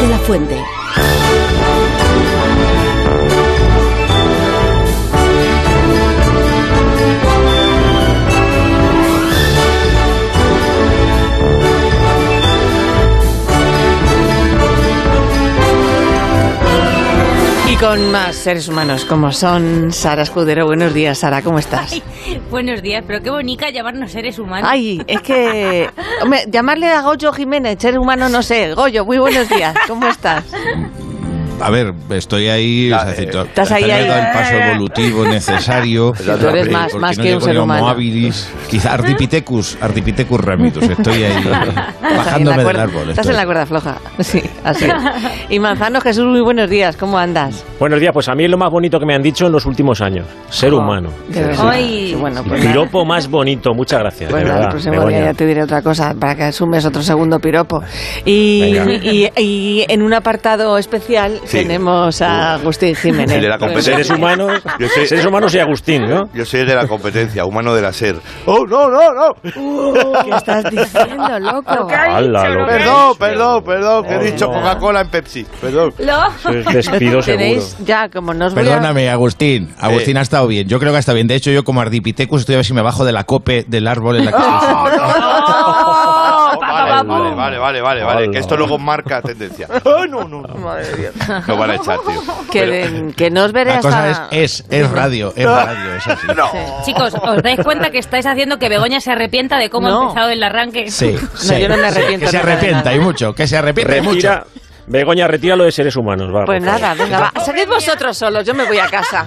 de la Fuente. Con más seres humanos como son Sara Escudero. Buenos días, Sara, ¿cómo estás? Ay, buenos días, pero qué bonita llamarnos seres humanos. Ay, es que hombre, llamarle a Goyo Jiménez, ser humano, no sé. Goyo, muy buenos días, ¿cómo estás? A ver, estoy ahí. O sea, eh, to- estás ahí, ahí. dado el paso evolutivo necesario. tú eres eh, más- más no que un ser humano. habilis, quizá Ardipithecus, Ardipithecus ramitus. Estoy ahí bajándome del cuerda- árbol. Estás estoy. en la cuerda floja. Sí, así. Y Manzano Jesús, muy buenos días, ¿cómo andas? Buenos días, pues a mí es lo más bonito que me han dicho en los últimos años. Ser humano. De verdad. Qué bueno, pues piropo más bonito, muchas gracias. Pues de nada, el verdad, próximo día ya te diré otra cosa para que asumes otro segundo piropo. Y, y- y en un apartado especial Sí. tenemos a Agustín Jiménez. El de la competencia. Seres humanos, Yo seres humanos y Agustín, ¿no? Yo soy el de la competencia, humano de la SER. ¡Oh, no, no, no! ¿Qué estás diciendo, loco? Hala, lo que Perdón, perdón, perdón, que he No, dicho no. Coca-Cola en Pepsi. Perdón. Lo- despido seguro. Tenéis ya, como no os voy a... Perdóname, Agustín. Agustín ha estado bien. Yo creo que ha estado bien. De hecho, yo como Ardipithecus estoy a ver si me bajo de la cope del árbol en la que estoy sentado. Vale, vale, vale, vale, que esto luego marca tendencia. ¡Oh, no, no, no! Lo van a echar, tío. Que, Pero- de- que no os veré La cosa es, hasta... es, es radio, es radio, es así. No. Chicos, ¿os dais cuenta que estáis haciendo que Begoña se arrepienta de cómo No. ha empezado el arranque? Sí, sí, yo no me sí, arrepiento Que se nada de arrepienta nada. y mucho, que se arrepiente mucho. Retira, Begoña, retira lo de seres humanos. Va, Pues por favor. nada, venga, va. Seguid vosotros solos, yo me voy a casa.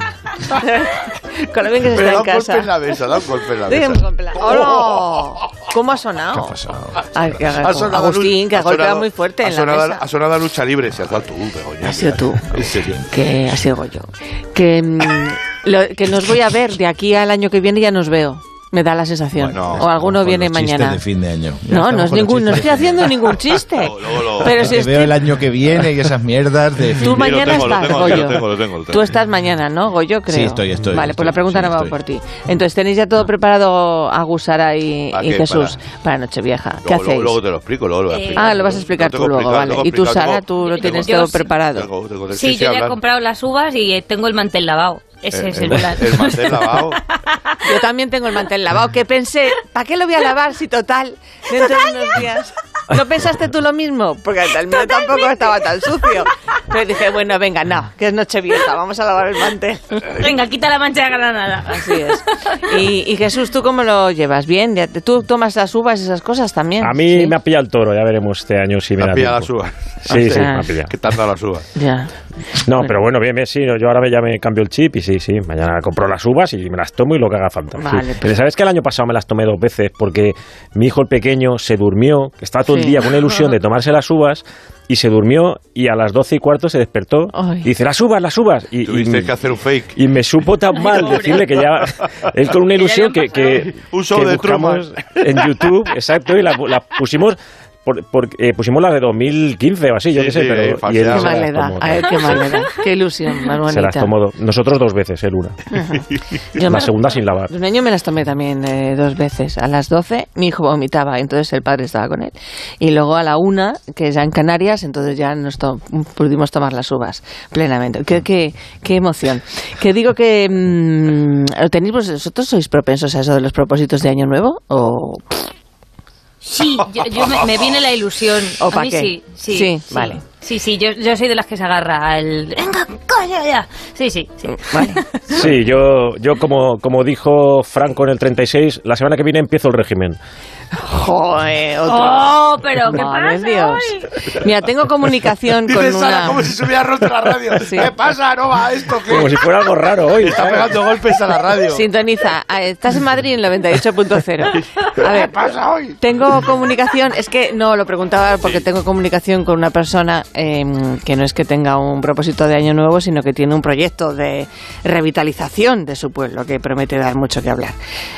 Con lo bien que se está en un golpe casa. en la mesa, da un golpe en la mesa. golpear. ¡Hola! ¿Cómo ha sonado? ¿Qué ha pasado? Ay, que- Ha sonado Agustín, que ha ha golpeado sonado- muy fuerte ha en la sonado, mesa. Ha sonado a lucha libre, si has dado tú, Begoña. Ha sido tú. En serio. Que ha sido yo. Que, mm, lo- que nos voy a ver de aquí al año que viene ya nos veo. Me da la sensación. Bueno, o alguno Con viene mañana. de fin de año. Ya No, no es ningún, no estoy haciendo ningún chiste. Luego. Pero si estoy veo el año que viene y esas mierdas de fin Tú de- mañana estás, Goyo. Tú estás mañana, ¿no, Goyo? Creo. Sí, estoy, estoy, Vale, pues la pregunta sí, no va estoy. por ti. Entonces, ¿tenéis ya todo preparado a Gusara y. Jesús para, Nochevieja? ¿Qué Luego, hacéis? luego te lo explico, luego lo voy a Eh, explicar. Ah, lo vas a explicar tú luego, vale. Y tú, Sara, tú lo tienes todo preparado. Sí, yo ya he comprado las uvas y eh, tengo el mantel lavado. Ese es el plan. el mantel lavado. Yo también tengo el mantel lavado, que pensé, ¿para qué lo voy a lavar si total dentro de unos días? ¿No pensaste tú lo mismo? Porque el mío tampoco estaba tan sucio. Pero dije, bueno, venga, no, que es Nochevieja, vamos a lavar el mantel. Venga, quita la mancha de granada. Así es. Y, y Jesús, ¿tú cómo lo llevas? ¿Bien? ¿Ya te- ¿Tú tomas las uvas y esas cosas también? A mí ¿Sí? me ha pillado el toro, ya veremos este año si me Me ha pillado las uvas. Sí, sí, Ah. me ha pillado. ¿Qué las uvas? Ya. No, Bueno. pero bueno, bien, bien, sí, yo ahora me- ya me cambio el chip y sí, sí, mañana compro las uvas y me las tomo y lo que haga falta. sí. Vale, pues. Pero sabes que el año pasado me las tomé dos veces porque mi hijo el pequeño se durmió, que estaba todo Sí. El día con una ilusión de tomarse las uvas y se durmió y a las doce y cuarto se despertó Ay. y dice, las uvas, las uvas. Y, y- Tuviste que hacer un fake. y me supo tan mal pobre. decirle que ya él con una ilusión que, que, Un show que de buscamos en YouTube, exacto, y la, la pusimos por, por- eh, pusimos la de 2015 o así, yo Sí, qué sé, sí, pero eh, y él. Qué mal las le da. tomó A ver, qué mal le da. Qué ilusión más se las tomó do- nosotros dos veces, él una. Yo La me- segunda sin lavar. Un año me las tomé también eh, dos veces. A las 12 mi hijo vomitaba, entonces el padre estaba con él. Y luego a la una, que es ya en Canarias, entonces ya nos to- pudimos tomar las uvas plenamente. Qué, qué, qué emoción. Que digo que mm, ¿lo tenéis vos- vosotros sois propensos a eso de los propósitos de año nuevo o Sí, yo, yo me, me viene la ilusión. ¿O a mí qué? sí, sí, Sí, vale. Sí, sí, yo, yo soy de las que se agarra al... Venga, coño, ya. Sí, sí, sí. vale? Sí, yo, yo como, como dijo Franco en el 36, la semana que viene empiezo el régimen. Joder, otro. Oh, pero ¿qué Madre pasa Dios. hoy? Mira, tengo comunicación con Dice Sara una como si se hubiera roto la radio. Sí. ¿Qué pasa? ¿No va esto? ¿Qué? Como si fuera algo raro hoy. Está ¿sabes? pegando golpes a la radio. Sintoniza. Estás en Madrid en 98.0. A ¿Qué ver, pasa hoy? tengo comunicación. Es que no lo preguntaba porque tengo comunicación con una persona eh, que no es que tenga un propósito de año nuevo, sino que tiene un proyecto de revitalización de su pueblo que promete dar mucho que hablar.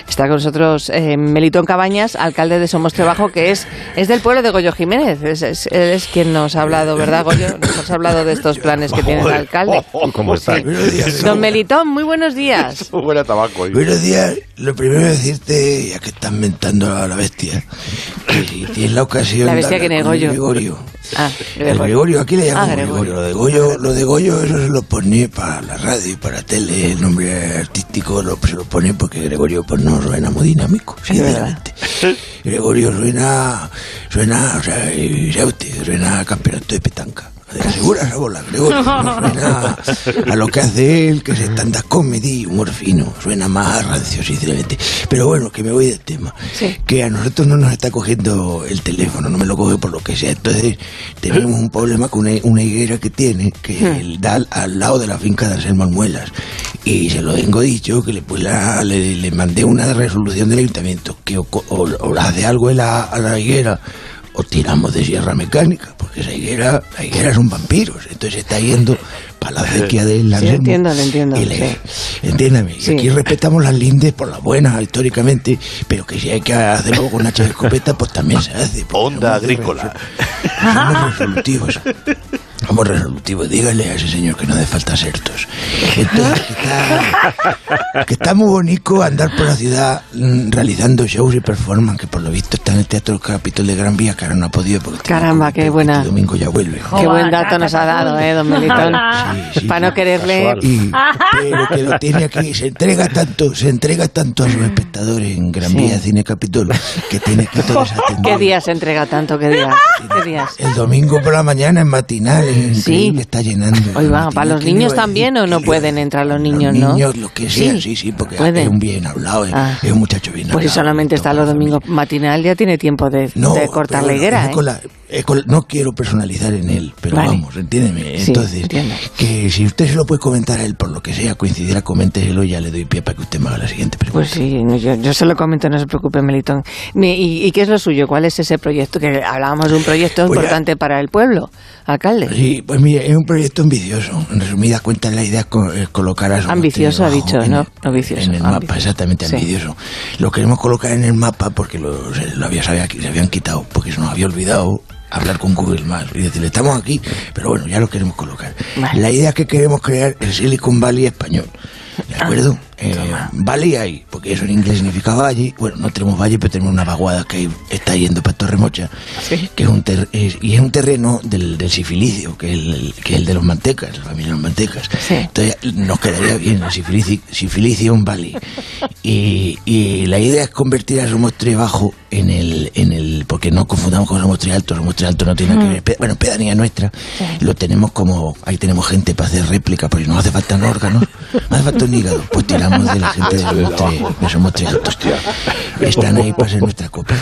Está con nosotros eh, Melitón Cabañas, alcalde de Somos Trabajo, que es, es del pueblo de Goyo Jiménez. Es, es- él es quien nos ha hablado, ¿verdad, Goyo? Nos ha hablado de estos planes que tiene el alcalde. ¿Cómo está? Don Melitón, muy buenos días. Tabaco. hoy. Buenos días. Lo primero es decirte, ya que estás mentando a la bestia, que si tienes la ocasión La bestia de que hablar con negó yo. el Gregorio, Ah, el Gregorio. Gregorio, aquí le llamamos Ah, Gregorio. Gregorio. Lo de Goyo, lo de Goyo, eso se lo pone para la radio y para la tele. El nombre artístico lo, se lo pone porque Gregorio pues no suena muy dinámico, sinceramente. Gregorio suena, suena, o sea, y sabe usted, suena a campeonato de petanca. De asegura esa bola, Gregorio. No suena a lo que hace él, que es stand-up comedy, humor fino. Suena más rancio, sinceramente. Pero bueno, que me voy del tema. Sí. Que a nosotros no nos está cogiendo el teléfono, no me lo coge por lo que sea. Entonces, tenemos un problema con una, una higuera que tiene, que él da al, al lado de la finca de Anselmo Almuelas. Y se lo tengo dicho, que le, pues la- le, le mandé una resolución del ayuntamiento, que o, o, o la hace algo a la higuera, o tiramos de sierra mecánica, porque esa higuera, la higuera son vampiros, entonces está yendo para la acequia del Sí, Anselmo. entiendo, lo entiendo, Y le- sí. Entiéndame, y Sí. aquí respetamos las lindes por las buenas, históricamente, pero que si hay que hacerlo con hacha de escopeta, pues también se hace. Onda de agrícola. Somos resolutivos. Somos resolutivos. Dígale a ese señor que no hace falta sertos. Entonces, que está, que está muy bonito andar por la ciudad mm, realizando shows y performance, que por lo visto está en el Teatro Capitol de Gran Vía, que ahora no ha podido. Porque Caramba, qué pero buena. Este domingo ya vuelve. Qué buen dato nos ha dado, ¿eh, don Melitón? Sí, sí, Para no quererle... Y, pero que lo tiene aquí, se entrega tanto, se entrega tanto a sus espectadores en Gran Sí. Vía Cine Capitol que tiene que todo desatendido. ¿Qué día se entrega tanto? ¿Qué días? ¿Qué días? El domingo por la mañana en matinal, increíble, está llenando. Matinal, ¿para los ¿qué niños también o no ¿Qué pueden entrar los Los niños, no? niños, lo que sea, Sí, sí, sí, porque pueden. es un bien hablado, es, Ah. es un muchacho bien Pues si hablado. solamente está los domingos matinal, ya tiene tiempo de, No, de cortar la higuera, es ¿eh? con no quiero personalizar en él, pero Vale. vamos, entiéndeme. Sí, Entonces, entiendo. que si usted se lo puede comentar a él por lo que sea, coincidirá, coménteselo y ya le doy pie para que usted me haga la siguiente pregunta. Pues sí, yo, yo se lo comento, no se preocupe, Melitón. ¿Y, y qué es lo suyo? ¿Cuál es ese proyecto? Que hablábamos de un proyecto Pues ya- importante para el pueblo, alcalde. Sí, pues mire, es un proyecto ambicioso. En resumidas cuentas, la idea es, co- es colocar a Somos Ambicioso, ha dicho, en ¿no? el- No vicioso, En el mapa, ambicioso. exactamente, Sí. ambicioso. Lo queremos colocar en el mapa porque lo, se, lo había, se, había- se habían quitado, porque se nos había olvidado hablar con Google Maps y decirle, estamos aquí, pero bueno, ya lo queremos colocar. Vale. La idea es que queremos crear el Silicon Valley español. ¿De Ah, acuerdo? Eh, valley hay, porque eso en inglés significa valle. Bueno, no tenemos valle, pero tenemos una vaguada que está yendo para Torremocha, que es un ter- es- y es un terreno del, del sifilicio, que es el, que es el de los mantecas, la familia de los mantecas. Sí. Entonces nos quedaría bien el sifilici- Sifilicium Valley. Y, y la idea es convertir a Somostre Bajo en el, en el, porque no confundamos con Somostre Alto, Somostre Alto no tiene nada que ver, bueno, pedanía nuestra, lo tenemos como, ahí tenemos gente para hacer réplica, porque no hace falta órganos, no hace falta un hígado, pues tiramos de la gente de Somostre, de Somostre Alto. Están ahí para ser nuestra copia.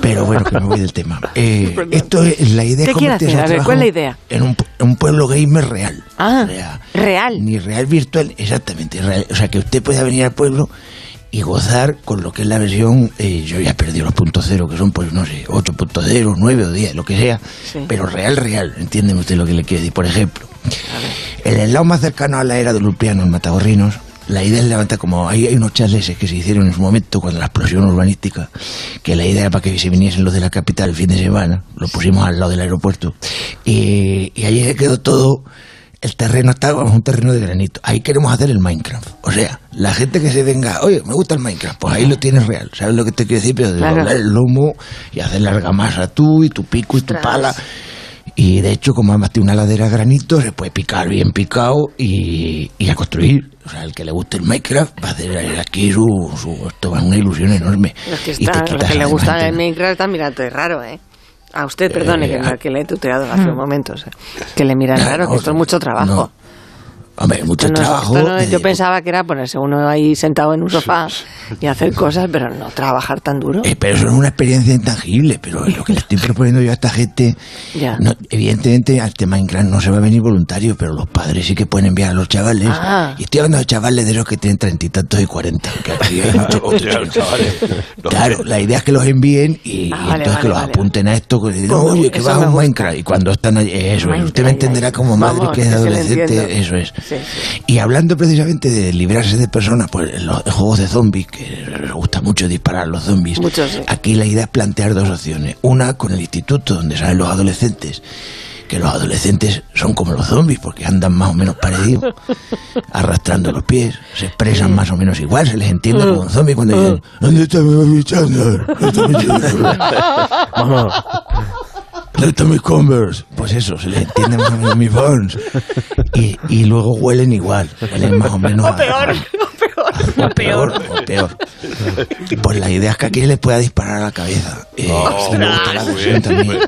Pero bueno, que me voy del tema. Eh, esto es la idea ¿Qué hacer? A ver, ¿cuál es la idea? En un, en un pueblo gamer real. Ah, real. Ni real virtual, exactamente. real. O sea, que usted pueda venir al pueblo y gozar con lo que es la versión, eh, yo ya he perdido los puntos cero, que son pues no sé, 8.0, 9 o 10, lo que sea, Sí. pero real, real, entiéndeme usted lo que le quiero decir. Por ejemplo, en el lado más cercano a la era de Lupiano, en Matagorrinos, la idea es levantar como hay, hay unos chaleses que se hicieron en su momento cuando la explosión urbanística, que la idea era para que se viniesen los de la capital el fin de semana, lo pusimos al lado del aeropuerto, y, y ahí quedó todo, el terreno está como un terreno de granito. Ahí queremos hacer el Minecraft. O sea, la gente que se venga, oye, me gusta el Minecraft, pues ahí lo tienes real. ¿Sabes lo que te quiero decir? Pero de Claro. doblar el lomo y hacer la argamasa tú y tu pico y tu pala. Y de hecho, como además tiene una ladera de granito, se puede picar bien picado y, y a construir. O sea, el que le guste el Minecraft va a hacer aquí su, su esto va una ilusión enorme. Los que, y te los que le gusta el el Minecraft están mirando es raro, ¿eh? A usted, perdone, que, ah. que le he tuteado hace un momento. o sea, que le miran Claro, raro, que esto es mucho trabajo. Hombre, mucho no trabajo. no eh, yo pensaba que era ponerse uno ahí sentado en un sofá y hacer cosas, pero no trabajar tan duro. Eh, pero eso es una experiencia intangible, pero lo que le estoy proponiendo yo a esta gente, Ya. no, evidentemente al tema Minecraft no se va a venir voluntario, pero los padres sí que pueden enviar a los chavales. Ah. Y estoy hablando de chavales de esos que tienen treinta y tantos y cuarenta. Claro, la idea es que los envíen y, y Ah, vale, entonces que los vale. apunten a esto. Que Pues oye, que eso va me a un. Minecraft. Y cuando están allí, eso es. Minecraft, Usted me entenderá como madre vamos, que es adolescente, eso es. Sí, sí. Y hablando precisamente de librarse de personas, pues los juegos de zombies, que les gusta mucho disparar a los zombies. Mucho, sí. Aquí la idea es plantear dos opciones. Una con el instituto, donde salen los adolescentes, que los adolescentes son como los zombies, porque andan más o menos parecidos, arrastrando los pies, se expresan más o menos igual, se les entiende como un zombie cuando dicen, ¿dónde está mi Chandler? ¿Dónde está mi Chandler? Mamá, ¿Dónde está mi Converse? pues eso, se les entiende más o menos mis bones. Y, y luego huelen igual, huelen más o menos. O peor, a- o peor. o peor, o peor. Pues la idea es que aquí les pueda disparar a la cabeza. Eh, también.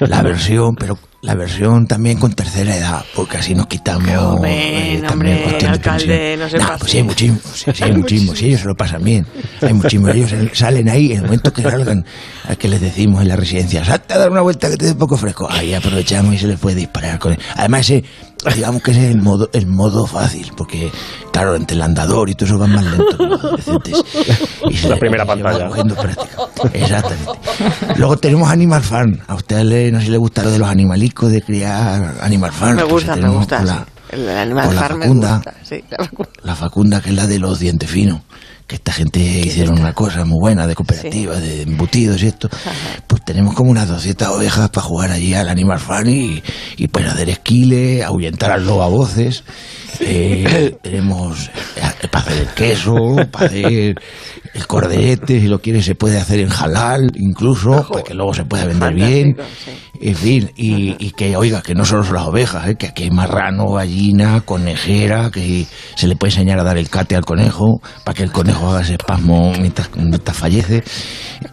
La versión, pero la versión también con tercera edad, porque así nos quitamos joven, eh, también hombre, cuestión de alcalde, no se Nah, pase. pues sí, hay muchísimos, sí, sí, hay muchísimos, sí, ellos se lo pasan bien. Hay muchísimos, ellos salen ahí, en el momento que salgan, al que les decimos en la residencia, salte a dar una vuelta que te dé poco fresco. Ahí aprovechamos y se les puede disparar con él. Además, ese, digamos que ese es el modo, el modo fácil, porque, claro, entre el andador y todo eso van más lentos los adolescentes. Y se La primera pantalla. cogiendo práctica. Exactamente. Luego tenemos Animal Farm. A usted le, no sé si le gusta lo de los animalicos, de criar Animal Farm. Me Pues gusta, me gusta. sí. la- El Animal con la Farm me Facunda. gusta. Sí, la Facunda. la Facunda, que es la de los dientes finos, que esta gente hicieron una cosa muy buena de cooperativa, de embutidos y esto, pues tenemos como unas 200 ovejas para jugar allí al Animal Farm y, y pues hacer esquile, ahuyentar al lobo a voces. Eh, tenemos para hacer el queso, para hacer el corderete, si lo quiere se puede hacer en halal incluso, para que luego se pueda vender bien. Sí. En fin, y, y que, oiga, que no solo son las ovejas, ¿eh? que aquí hay marrano, gallina, conejera, que se le puede enseñar a dar el cate al conejo, para que el conejo haga ese espasmo mientras, mientras fallece.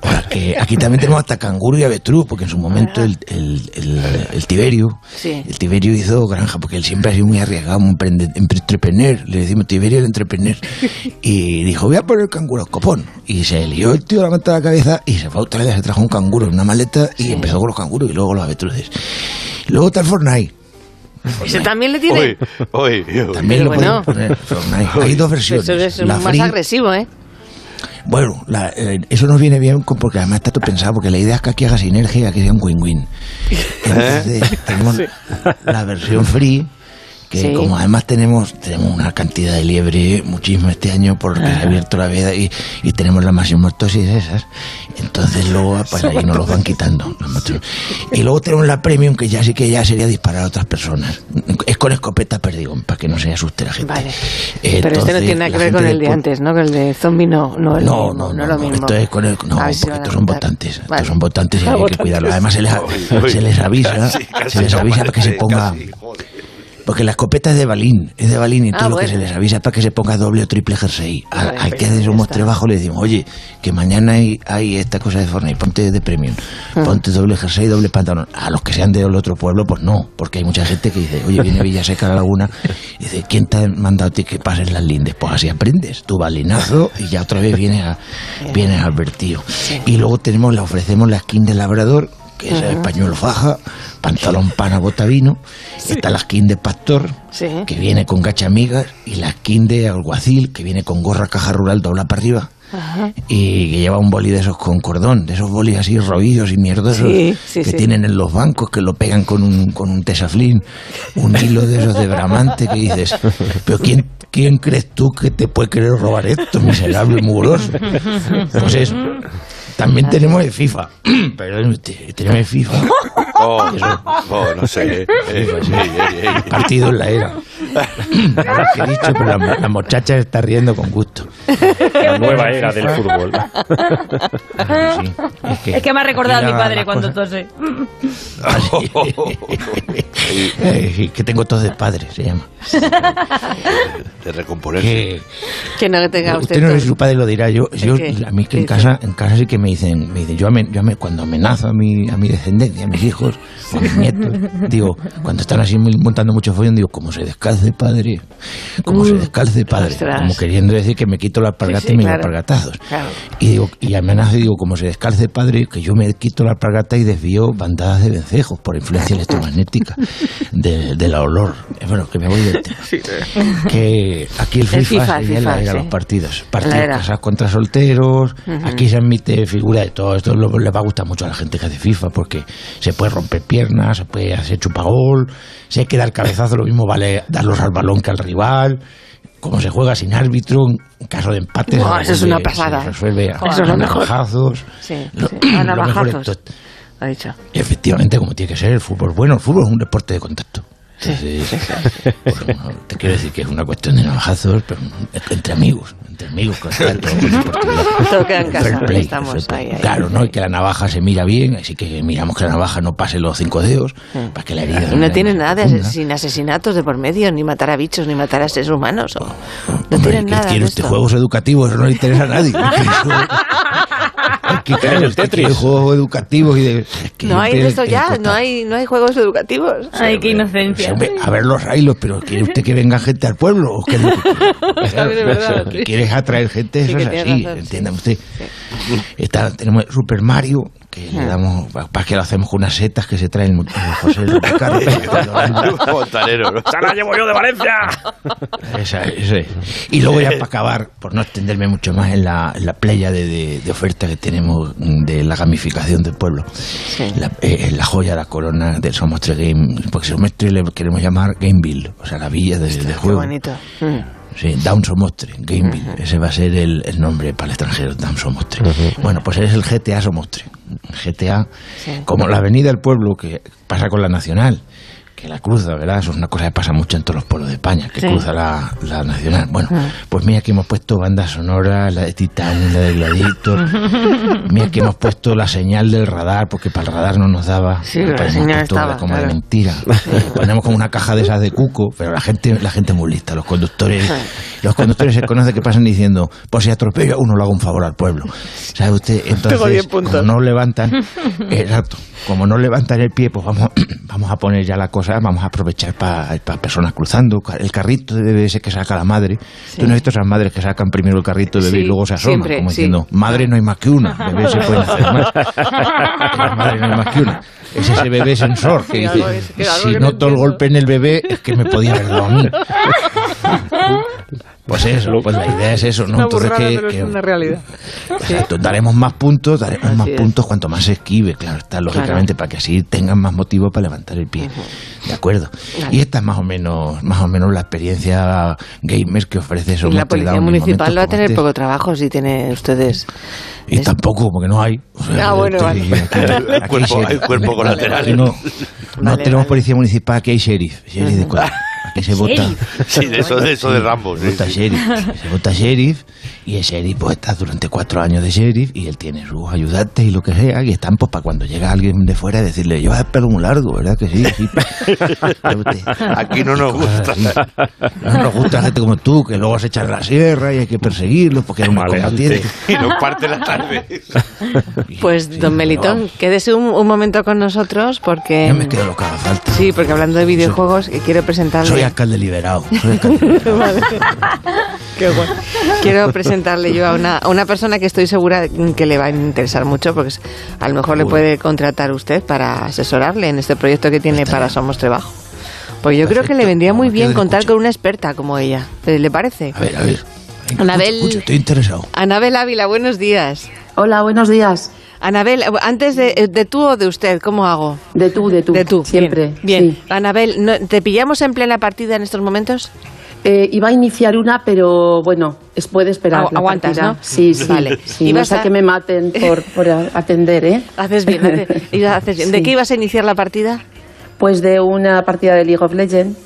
Ahora, que aquí también tenemos hasta canguro y avestruz, porque en su momento el, el, el, el Tiberio, Sí. el Tiberio hizo granja, porque él siempre ha sido muy arriesgado, muy emprende- entrepreneur, le decimos Tiberio el entrepreneur, y dijo, voy a poner canguro copón, y se lió el tío la manta a la cabeza, y se fue a Australia, se trajo un canguro en una maleta, y empezó con los canguros, y luego los avestruces. Luego está el Fortnite, ¿Ese también le tiene? También lo bueno. poner, Fortnite. Hay dos versiones. Eso es la más free- agresivo, ¿eh? Bueno, la- eh, eso nos viene bien con- porque además está todo pensado, porque la idea es que aquí haga sinergia, que sea un win-win. Entonces, tenemos la versión free, que Sí. como además tenemos tenemos una cantidad de liebre muchísimo este año porque se ha abierto la veda y, y tenemos las maximotosis esas, entonces luego pues ahí nos los van quitando. Y luego tenemos la premium, que ya sí que ya sería disparar a otras personas. Es con escopeta perdigón, para que no se asuste la gente. Vale. Pero este no Entonces, tiene nada que ver con el de después- antes, ¿no? Que el de zombie no, no no, no, No, lo no, mismo. esto es con el, no, porque estos son votantes, Vale. estos son votantes y Ah, hay que cuidarlos. Además se les, se les avisa, casi, casi, se les avisa para que se ponga, casi, joder. Porque la escopeta es de balín, es de balín y Ah, todo lo que bueno. se les avisa es para que se ponga doble o triple jersey. Al, Vale, al que ya de su está. muestre bajo le decimos, oye, que mañana hay, hay esta cosa de Fortnite, ponte de premium, Ah. ponte doble jersey doble pantalón. A los que sean del otro pueblo, pues no, porque hay mucha gente que dice, oye, viene Villaseca a la Laguna, y dice, ¿quién te ha mandado a ti que pases las lindes? Pues así aprendes, tu balinazo y ya otra vez vienes, a, vienes advertido. Y luego tenemos, le ofrecemos la skin del labrador, que es el pañuelo faja, pantalón pana bota vino, está la skin de pastor, Sí. que viene con gachamigas, y la skin de alguacil, que viene con gorra caja rural dobla para arriba. Y que lleva un boli de esos con cordón, de esos bolis así roídos y mierdosos Sí, sí, que sí. tienen en los bancos, que lo pegan con un, con un tesaflín, un hilo de esos de bramante que dices, pero ¿quién, ¿quién crees tú que te puede querer robar esto, miserable mugroso? Pues eso. También tenemos el FIFA. Perdón usted, tenemos el FIFA. Oh, oh, no sé. Eh, eh, ey, ey, ey. Partido en la era. Que he dicho, pero la, la muchacha está riendo con gusto. La nueva era del fútbol. Sí. Es que me ha recordado a mi padre cuando tose. Eh, que tengo tos de padre, se llama. De recomponerse. Que, Que no tenga usted. usted no si su padre lo dirá yo, yo a mí que ¿Qué en casa en casa sí que me dicen me dicen yo, amen- yo amen- cuando amenazo a mi a mi descendencia a mis hijos o a mis nietos digo cuando están así muy- montando mucho follón digo como se descalce padre como se descalce padre ostras. como queriendo decir que me quito la alpargata Sí, sí, y me claro. da alpargatazos Claro. y digo y amenazo y digo como se descalce padre que yo me quito la alpargata y desvío bandadas de vencejos por influencia electromagnética de, de la olor Eh, bueno que me voy del tema que aquí el FIFA, FIFA, el la FIFA, era sí. los partidos partidos era. casados contra solteros aquí se admite figura de todo esto lo- le va a gustar mucho a la gente que hace FIFA porque se puede romper piernas se puede hacer chupagol si hay que dar cabezazo lo mismo vale darlos al balón que al rival como se juega sin árbitro en caso de empate eso es una resuelve- pasada. se resuelve a, Eso es lo a mejor. navajazos Sí, Lo- sí. A lo mejor navajazos. es to- Ha dicho. efectivamente como tiene que ser el fútbol bueno el fútbol es un deporte de contacto Entonces, pues, bueno, te quiero decir que es una cuestión de navajazos, pero entre amigos, entre amigos, con tanto, Todo queda en casa, Fair play, estamos fair play. ahí, ahí. Claro, ¿no? Y que la navaja se mira bien, así que miramos que la navaja no pase los cinco dedos, para que la herida... Y no tiene nada profunda. sin asesinatos de por medio, ni matar a bichos, ni matar a seres humanos. o- no Hombre, tienen ¿qué nada quiere usted? Juegos educativos, eso no le interesa a nadie. ¿Qué quiere el usted? Tetris. Quiere juegos educativos y de... No hay el- ya, no hay, no hay juegos educativos. Ay, qué Sí, inocencia. a ver los railos, pero ¿quiere usted que venga gente al pueblo? ¿O qué es lo que quiere? También es verdad, Lo que sí. quiere es atraer gente, Sí, eso que es tiene así, razón, entienda usted. Está, tenemos Super Mario, que le damos, para que lo hacemos con unas setas que se traen eh, José Caro. Fontanero. ¡Se la llevo yo de Valencia! Esa, ese. Y luego ya para acabar, por no extenderme mucho más en la, en la playa de, de, de oferta que tenemos de la gamificación del pueblo, la, eh, la joya, la corona del Somostre Game, porque Somostre le queremos llamar Gameville, o sea, la villa de, de Qué juego. bonito. Mm. Sí, Down Somostre, Gameville, ese va a ser el, el nombre para el extranjero, Down Somostre. Bueno, pues es el GTA Somostre. GTA, Sí. como la avenida del pueblo que pasa con la nacional, que la cruza, ¿verdad? Eso es una cosa que pasa mucho en todos los pueblos de España, que Sí. cruza la, la nacional. Bueno, pues mira que hemos puesto banda sonora, la de Titanic, la de Gladiator. mira que hemos puesto la señal del radar, porque para el radar no nos daba. Sí, la señal estaba, como de claro. mentira. Ponemos como una caja de esas de cuco, pero la gente, la gente es muy lista, los conductores, los conductores se conocen que pasan diciendo, pues si atropello a uno le hago un favor al pueblo. ¿Sabe usted? Entonces, como no levantan, exacto, como no levantan el pie, pues vamos, vamos a poner ya la cosa, vamos a aprovechar para personas cruzando, el carrito de bebé ese que saca la madre. ¿Tú no has visto esas madres que sacan primero el carrito de bebé Sí, y luego se asoman? siempre, como sí. diciendo, madre no hay más que una, bebé se pueden hacer más. madre no hay más que una. Es ese bebé sensor que Sí, dice, algo es- que algo si que no noto el entiendo". golpe en el bebé, es que me podía haber dado a mí. Pues eso, pues la idea es eso, ¿no? Una Entonces burrada, que, pero que- es una realidad. Exacto, daremos más puntos, daremos Así más es. puntos cuanto más se esquive, claro, está lógicamente para que así tengan más motivo para levantar el pie. De acuerdo. Y esta es más o menos, más o menos la experiencia gamer que ofrece eso. Y la policía municipal va a tener poco trabajo si tiene ustedes. Y tampoco, porque no hay. O sea, Ah, bueno, vale. y aquí- aquí Cuerpo- hay cuerpo colateral. Aquí no, no Vale, tenemos vale. policía municipal, aquí hay sheriff. Sheriff de cuadra. Aquí se vota. Sí, de eso, de eso de Rambo. Se vota sí. sheriff, se vota sheriff y el sheriff pues está durante cuatro años de sheriff y él tiene sus ayudantes y lo que sea y están pues para cuando llega alguien de fuera decirle llevas el pelo muy largo, ¿verdad que sí? Aquí no nos gusta. No nos gusta gente como tú que luego se echan la sierra y hay que perseguirlos porque es un Vale, combatiente. Y nos parte la tarde. Pues, Sí, don Melitón, vamos, quédese un, un momento con nosotros porque. Yo me quedo lo que haga falta. Sí, porque hablando de videojuegos, que quiero presentarle. Alcalde liberado. Soy alcalde liberado. Qué guay. Quiero presentarle yo a una, a una persona que estoy segura que le va a interesar mucho, porque a lo mejor le puede contratar usted para asesorarle en este proyecto que tiene para Somos Trabajo. Pues yo creo que le vendría muy bien contar escucha. con una experta como ella. ¿Le parece? A ver, a ver. Anabel- escucha, escucha, estoy interesado. Anabel Ávila, buenos días. Hola, buenos días. Anabel, antes de, de tú o de usted, ¿cómo hago? De tú, de tú. De tú, Siempre. Bien, bien. sí. Anabel, ¿no- ¿te pillamos en plena partida en estos momentos? Eh, iba a iniciar una, pero bueno, es, puede esperar. Agu- la aguantas, partida. ¿no? Sí, sí. Vale. sí, Y no sea a- que me maten por, atender, ¿eh? Haces bien, haces. ¿De qué ibas a iniciar la partida? Pues de una partida de League of Legends,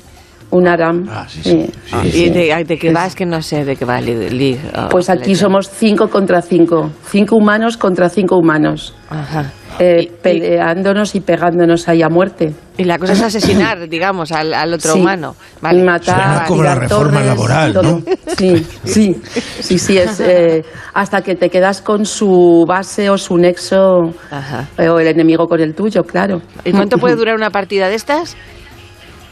un ARAM. Ah, sí, sí. Sí, ¿Y de, de qué Es- vas? Que no sé de qué va of Pues aquí somos cinco contra cinco. Cinco humanos contra cinco humanos. Ajá. Eh, Y- peleándonos y pegándonos ahí a muerte. Y la cosa es asesinar, digamos, al, al otro Sí. humano. Vale. Matar, como la reforma torres, laboral, todo. ¿no? Sí, sí, sí, sí, es eh, hasta que te quedas con su base o su nexo Ajá. eh, o el enemigo con el tuyo, claro. ¿Y cuánto puede durar una partida de estas?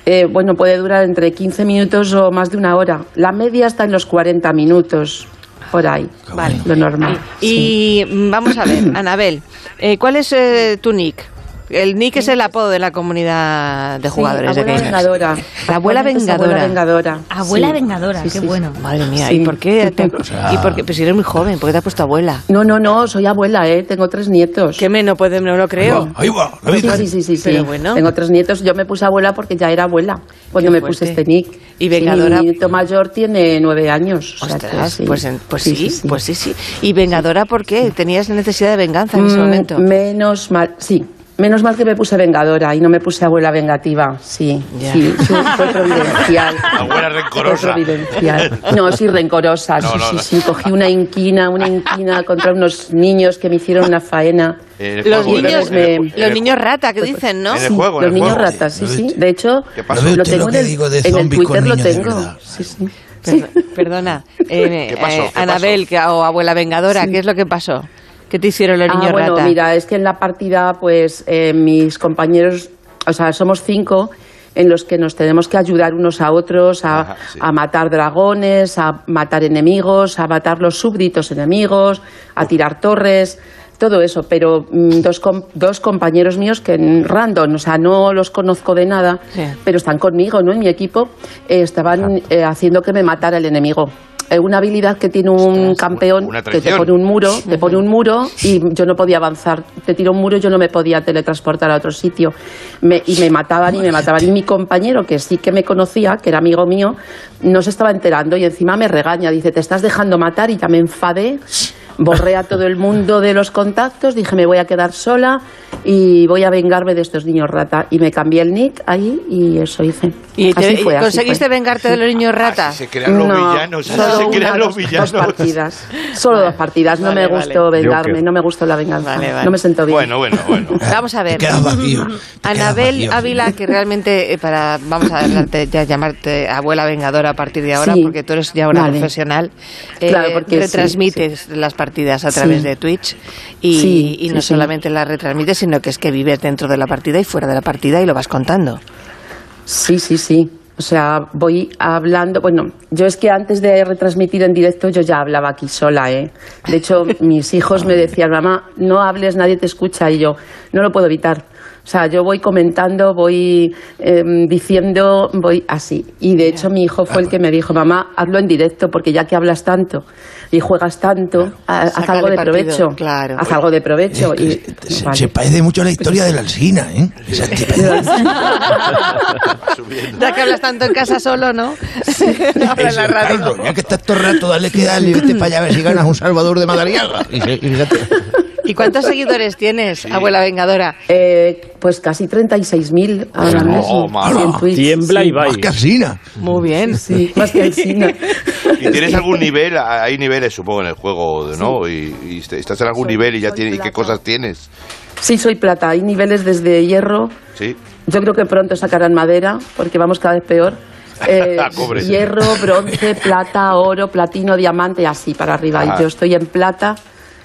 Eh, bueno, puede durar entre 15 minutos o más de una hora. La media está en los 40 minutos, por ahí, Vale. lo normal. sí. Y vamos a ver, Anabel, eh, ¿cuál es eh, tu nick? El nick es el apodo de la comunidad de Sí, jugadores de abuela vengadora. La abuela vengadora. Abuela vengadora. Abuela sí. vengadora, Sí, qué sí. bueno. Madre mía, Sí. ¿y por qué? te- sea- ¿Y por qué? Pues si eres muy joven, ¿por qué te has puesto abuela? No, no, no, soy abuela, ¿eh? Tengo tres nietos. ¿Qué me no puede, no lo creo? Ahí va, ahí va. Sí, sí, sí, sí, sí. Pero bueno. Tengo tres nietos. Yo me puse abuela porque ya era abuela cuando Qué me puse este nick. Y Sí, vengadora- mi nieto mayor tiene nueve años. o sea que Ostras, sí. pues, en- pues sí, Sí, sí, sí. pues sí, sí. ¿Y vengadora por qué? ¿Tenías necesidad de venganza en ese Mm, momento? Menos mal, sí. Menos mal que me puse vengadora y no me puse abuela vengativa. Sí, Ya. sí, sí, fue providencial. Abuela rencorosa. Fue providencial. No, sí, rencorosa. No, sí, no, sí, no. sí. Cogí una inquina, una inquina contra unos niños que me hicieron una faena. Los niños, el- los niños rata que dicen, ¿no? En el Sí, los niños juego. ratas, sí, ¿Lo sí. De hecho. ¿Lo tengo lo en que el, digo de en el zombies con Twitter lo tengo. Sí, sí. Per- Perdona, eh, ¿Qué pasó? eh, ¿Qué Anabel que- o abuela vengadora, ¿qué es lo que pasó? ¿Qué te hicieron los niños Ah, bueno, rata? mira, es que en la partida, pues eh, mis compañeros, o sea, somos cinco en los que nos tenemos que ayudar unos a otros a, Ajá, sí. a matar dragones, a matar enemigos, a matar los súbditos enemigos, a tirar torres, todo eso. Pero mm, dos, com- dos compañeros míos que en random, o sea, no los conozco de nada, Sí. pero están conmigo, ¿no? En mi equipo, eh, estaban eh, haciendo que me matara el enemigo. Eh, una habilidad que tiene un campeón que te pone un muro, te pone un muro y yo no podía avanzar. Te tiro un muro y yo no me podía teletransportar a otro sitio. Me- y me mataban y me mataban. Y mi compañero, que sí que me conocía, que era amigo mío, no se estaba enterando y encima me regaña. Dice, te estás dejando matar y ya me enfadé. Borré a todo el mundo de los contactos, dije me voy a quedar sola y voy a vengarme de estos niños rata. Y me cambié el nick ahí y eso hice. ¿Y te- Así fue, así conseguiste fue. vengarte de los niños rata? Así se crean los No, villanos. Solo se una, crean los dos- villanos. Dos partidas. Solo dos partidas. No Vale, me vale. gustó vengarme, no me gustó la venganza. Vale, vale. No me sentó bien. Bueno, bueno, bueno. Vamos a ver. Te vacío. te quedas Anabel vacío, Ávila, que realmente eh, para vamos a hablarte, ya llamarte abuela vengadora a partir de ahora, Sí. porque tú eres ya una Vale. profesional, eh, Claro, porque sí, retransmites las partidas a través Sí. de Twitch y, Sí, y sí, no sí. solamente las retransmites, sino que es que vives dentro de la partida y fuera de la partida y lo vas contando. Sí, sí, sí. O sea, voy hablando. Bueno, yo es que antes de retransmitir en directo yo ya hablaba aquí sola, ¿eh? De hecho, mis hijos me decían, mamá, no hables, nadie te escucha. Y yo, no lo puedo evitar. O sea, yo voy comentando, voy em, diciendo, voy así. Y de hecho, mi hijo fue el que me dijo, mamá, hazlo en directo, porque ya que hablas tanto y juegas tanto, ha- haz algo de partido, provecho. claro. Haz algo de provecho. Es Y, se, vale. se parece mucho a la historia de la Alsina, ¿eh? Esa Ya que hablas tanto en casa solo, ¿no? Habla en Ese, la radio. Carlos, ya que estás todo el rato, dale que dale y vete para allá a ver si ganas un Salvador de Madariaga. Y, y fíjate, ¿Y cuántos seguidores tienes, abuela vengadora? Eh, pues casi 36.000 ahora No, mismo. sí, Twitch, Tiembla sí. y va. más que Alsina. Muy bien. Sí, más que Alsina. ¿Y tienes algún nivel? Hay niveles, supongo, en el juego, ¿no? Y, y est- estás en algún Soy- nivel y ya tienes, ¿y qué cosas tienes? Sí, soy plata. Hay niveles desde hierro. Sí. Yo creo que pronto sacarán madera, porque vamos cada vez peor. Eh, Cobre. hierro, bronce, plata, oro, platino, diamante, así para arriba. Ajá. Y yo estoy en plata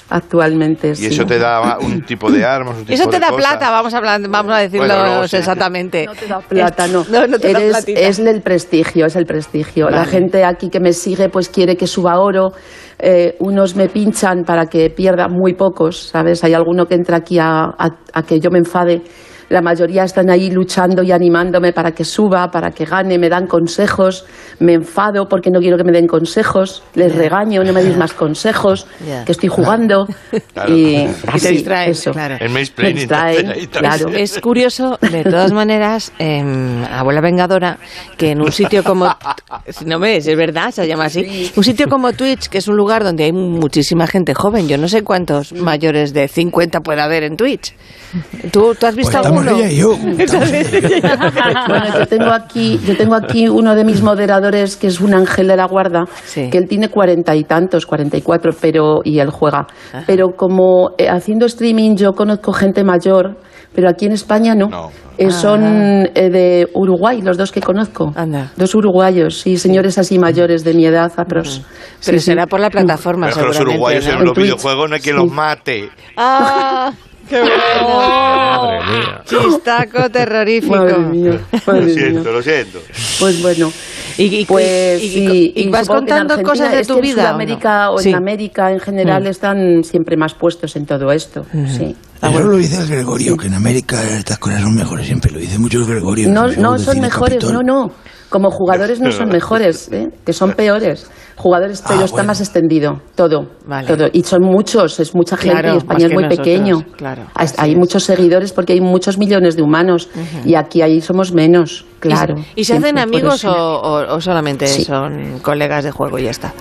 actualmente. Y sí. eso te da un tipo de armas, un tipo Eso te de da cosas? plata, vamos a, hablar, vamos a decirlo Bueno, luego sí. exactamente. No te da plata, no. No, no te da Eres- platita. es el prestigio, es el prestigio. La gente aquí que me sigue pues quiere que suba oro. Eh, unos me pinchan para que pierda muy pocos, ¿sabes? Hay alguno que entra aquí a, a- a que yo me enfade. La mayoría están ahí luchando y animándome para que suba, para que gane, me dan consejos, me enfado porque no quiero que me den consejos, les regaño, no me deis más consejos, que estoy jugando Claro. y, Y te así, distraen, eso. claro. El Me también. claro. Es curioso, de todas maneras, em, abuela vengadora, que en un sitio como... Si no me ves, es verdad, se llama así. Un sitio como Twitch, que es un lugar donde hay muchísima gente joven. Yo no sé cuántos mayores de 50 puede haber en Twitch. ¿Tú, tú has Pues visto estamos alguno? ella y yo. Y. Bueno, yo tengo aquí, yo tengo aquí uno de mis moderadores que es un ángel de la guarda, Sí. que él tiene cuarenta y tantos, cuarenta y cuatro, pero y él juega. Pero como eh, haciendo streaming yo conozco gente mayor, pero aquí en España no. No. Eh, son eh, de Uruguay, los dos que conozco. Anda. Dos uruguayos, sí, señores así mayores de mi edad, apros. Pero Sí, sí. será por la plataforma, Pero que los seguramente, uruguayos ¿no? en los Twitch. videojuegos no hay quien Sí. los mate. ¡Ah! ¡Qué Madre bueno! mía. Chistaco terrorífico. Madre mía, Lo madre siento, mía. lo siento. Pues bueno. Y, y- Pues y- y- sí, y vas contando cosas de tu que en vida. ¿o no? Sudamérica o, Sí. en América en general Mm. están siempre más puestos en todo esto. Sí. Eso lo dice el Gregorio, que en América estas cosas son mejores siempre. Lo dice mucho el Gregorio. No, no son mejores, Capitol. no, no. Como jugadores no son mejores, ¿eh? que son peores. Jugadores, pero Ah, está bueno. más extendido, todo, Vale. todo. Y son muchos, es mucha gente Claro, y España es muy nosotros, pequeño. claro, Hay, hay muchos seguidores porque hay muchos millones de humanos y aquí ahí somos menos, ¿Y- claro. ¿Y, se hacen amigos o, o- o solamente Sí. son colegas de juego y ya está?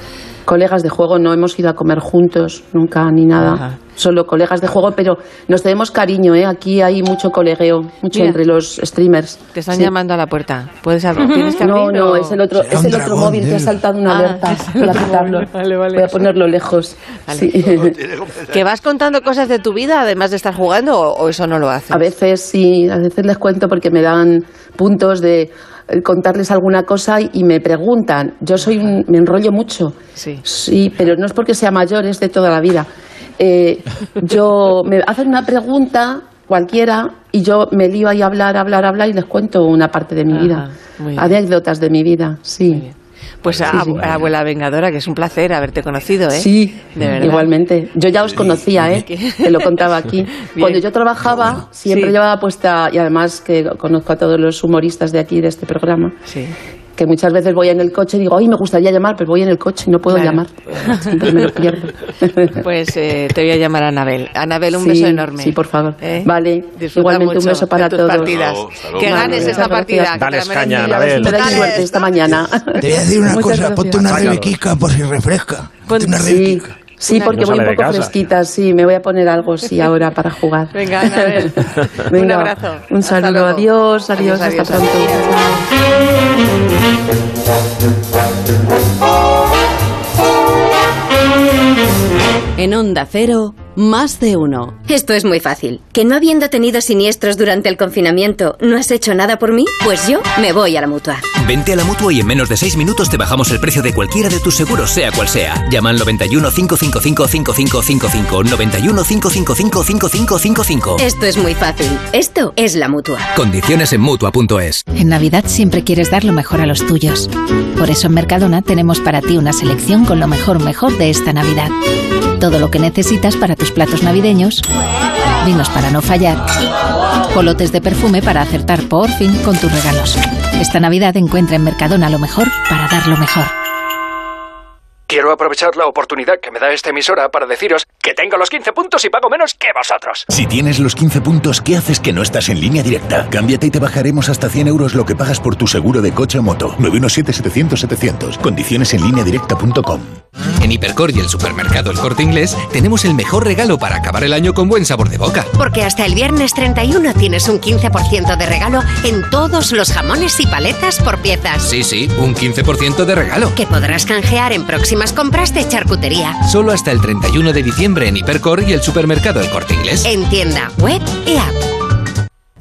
Colegas de juego, no hemos ido a comer juntos nunca ni nada. Ajá. solo colegas de juego, pero nos tenemos cariño, ¿eh? Aquí hay mucho colegueo, mucho Mira. entre los streamers. Te están Sí. llamando a la puerta. ¿Puedes abrir? ¿Tienes que No, abrir no, o- es el otro, es el otro móvil que de ha saltado una Ah, alerta. el Voy a quitarlo. Vale, vale. Voy a ponerlo lejos. Vale. Sí. ¿Que vas contando cosas de tu vida además de estar jugando o, o eso no lo haces? A veces sí, a veces les cuento porque me dan puntos de contarles alguna cosa y- me preguntan. Yo soy un- me enrollo mucho. Sí. Sí, pero no es porque sea mayor, es de toda la vida. Eh, yo me hacen una pregunta cualquiera y yo me lío ahí a hablar, hablar, hablar y les cuento una parte de mi Ajá, vida. Anécdotas de mi vida, sí. Pues a, Sí, sí. a- abuela vengadora, que es un placer haberte conocido, ¿eh? Sí, de verdad. igualmente. Yo ya os conocía, ¿eh? Te lo contaba aquí. Cuando yo trabajaba, siempre Sí. llevaba puesta, y además que conozco a todos los humoristas de aquí, de este programa, Sí. Que muchas veces voy en el coche y digo, ay, me gustaría llamar, pero voy en el coche y no puedo Claro. llamar. Siempre me lo pierdo. Pues eh, te voy a llamar a Anabel. Anabel, un Sí, beso enorme. sí, por favor. ¿Eh? Vale, Disfruta igualmente un beso para todos. partidas. Que ganes esta partida. te Dales caña, Anabel. suerte esta mañana. Te voy a decir una Muchas cosa, gracias. ponte una rebequica por si refresca. Ponte una rebequica. sí, porque No voy un poco casa. fresquita, sí, me voy a poner algo, sí, ahora para jugar. Venga, Anabel. un Venga, abrazo. Un saludo, luego. adiós, adiós, hasta adiós. pronto. En Onda Cero, más de uno. Esto es muy fácil. ¿Que no habiendo tenido siniestros durante el confinamiento, no has hecho nada por mí? Pues yo me voy a la mutua. Vente a la mutua y en menos de 6 minutos te bajamos el precio de cualquiera de tus seguros, sea cual sea. Llama al 91 555 5555. 91 555 5555. Esto es muy fácil. Esto es la mutua. Condiciones en mutua.es. En Navidad siempre quieres dar lo mejor a los tuyos. Por eso en Mercadona tenemos para ti una selección con lo mejor mejor de esta Navidad. Todo lo que necesitas para platos navideños, vinos para no fallar, polotes de perfume para acertar por fin con tus regalos. Esta Navidad encuentra en Mercadona lo mejor para dar lo mejor. Quiero aprovechar la oportunidad que me da esta emisora para deciros que tengo los 15 puntos y pago menos que vosotros. Si tienes los 15 puntos, ¿qué haces que no estás en línea directa? Cámbiate y te bajaremos hasta 100 euros lo que pagas por tu seguro de coche o moto. 917-700-700. Condiciones en línea directa.com. En Hipercor y el supermercado El Corte Inglés tenemos el mejor regalo para acabar el año con buen sabor de boca. Porque hasta el viernes 31 tienes un 15% de regalo en todos los jamones y paletas por piezas. Sí, sí, un 15% de regalo. Que podrás canjear en próximas compras de charcutería. Solo hasta el 31 de diciembre en Hipercor y el supermercado El Corte Inglés. En tienda, web y app.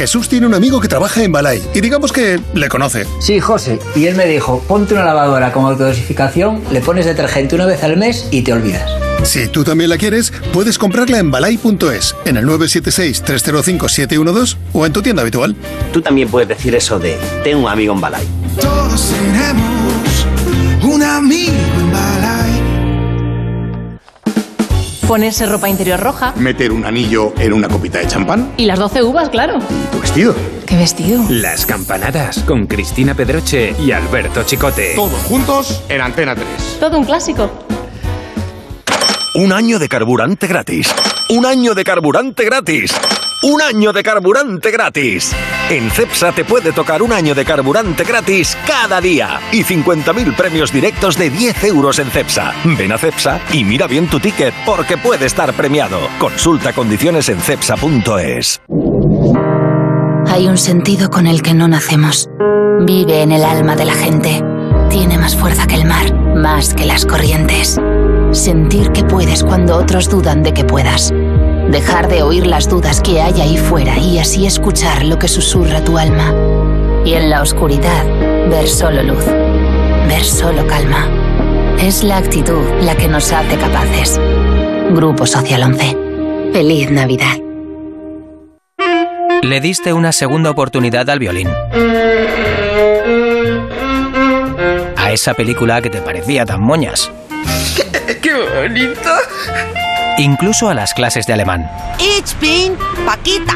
Jesús tiene un amigo que trabaja en Balay y digamos que le conoce. Sí, José. Y él me dijo, ponte una lavadora con autodosificación, le pones detergente una vez al mes y te olvidas. Si tú también la quieres, puedes comprarla en balay.es, en el 976-305-712 o en tu tienda habitual. Tú también puedes decir eso de, tengo un amigo en Balay. Todos tenemos un amigo Ponerse ropa interior roja. Meter un anillo en una copita de champán. Y las 12 uvas, claro. Tu vestido. ¿Qué vestido? Las campanadas con Cristina Pedroche y Alberto Chicote. Todos juntos en Antena 3. Todo un clásico. Un año de carburante gratis. Un año de carburante gratis. Un año de carburante gratis. En CEPSA te puede tocar un año de carburante gratis cada día y 50.000 premios directos de 10 euros en CEPSA. Ven a CEPSA y mira bien tu ticket porque puede estar premiado. Consulta condiciones en CEPSA.es. Hay un sentido con el que no nacemos. Vive en el alma de la gente. Tiene más fuerza que el mar, más que las corrientes. Sentir que puedes cuando otros dudan de que puedas. Dejar de oír las dudas que hay ahí fuera y así escuchar lo que susurra tu alma. Y en la oscuridad, ver solo luz. Ver solo calma. Es la actitud la que nos hace capaces. Grupo Social 11. Feliz Navidad. Le diste una segunda oportunidad al violín. A esa película que te parecía tan moñas. ¡Qué bonito! Incluso a las clases de alemán. Ich bin Paquita.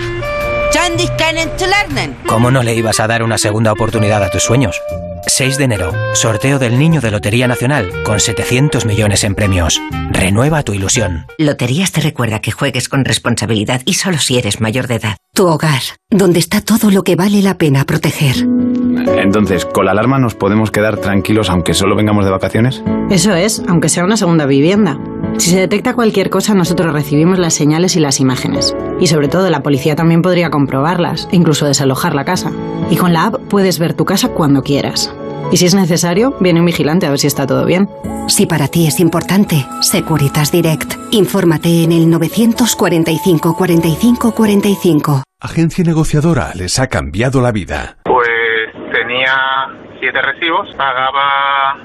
¿Cómo no le ibas a dar una segunda oportunidad a tus sueños? 6 de enero, sorteo del Niño de Lotería Nacional, con 700 millones en premios. Renueva tu ilusión. Loterías te recuerda que juegues con responsabilidad y solo si eres mayor de edad. Tu hogar, donde está todo lo que vale la pena proteger. Entonces, ¿con la alarma nos podemos quedar tranquilos aunque solo vengamos de vacaciones? Eso es, aunque sea una segunda vivienda. Si se detecta cualquier cosa, nosotros recibimos las señales y las imágenes. Y sobre todo, la policía también podría comprobarlas, e incluso desalojar la casa. Y con la app puedes ver tu casa cuando quieras. Y si es necesario, viene un vigilante a ver si está todo bien. Si para ti es importante, Securitas Direct. Infórmate en el 945 45 45. Agencia negociadora les ha cambiado la vida. Pues tenía siete recibos, pagaba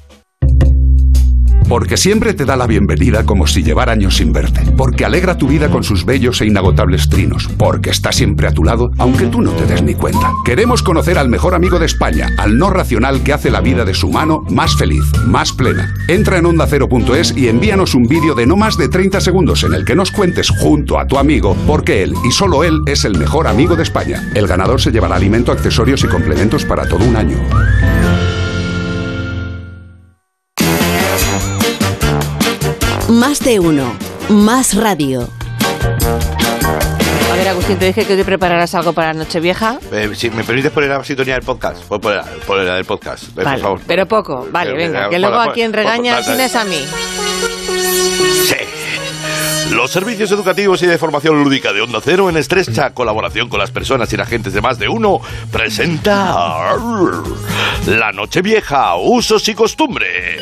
Porque siempre te da la bienvenida como si llevara años sin verte. Porque alegra tu vida con sus bellos e inagotables trinos. Porque está siempre a tu lado, aunque tú no te des ni cuenta. Queremos conocer al mejor amigo de España, al no racional que hace la vida de su mano más feliz, más plena. Entra en ondacero.es y envíanos un vídeo de no más de 30 segundos en el que nos cuentes junto a tu amigo por qué él y solo él es el mejor amigo de España. El ganador se llevará alimento, accesorios y complementos para todo un año. Más de uno. Más radio. A ver, Agustín, te dije que hoy prepararás algo para Nochevieja. Eh, si me permites poner la sintonía del podcast, Pon- poner poner la del podcast, eh, Vale, por favor. pero poco. Vale, Eh, venga, eh, que luego a quien ponla, regaña ponla, sin es a mí. Los servicios educativos y de formación lúdica de Onda Cero, en estrecha colaboración con las personas y la agentes de más de uno, presenta La Nochevieja, usos y costumbres.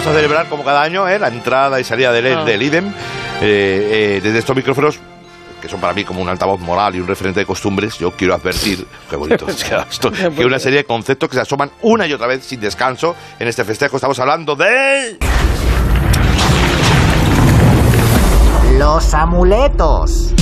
Vamos a celebrar como cada año eh, la entrada y salida del, Ah. del IDEM eh, eh, desde estos micrófonos que son para mí como un altavoz moral y un referente de costumbres, yo quiero advertir, qué bonito es que esto, que una serie de conceptos que se asoman una y otra vez sin descanso en este festejo. Estamos hablando de... Los amuletos.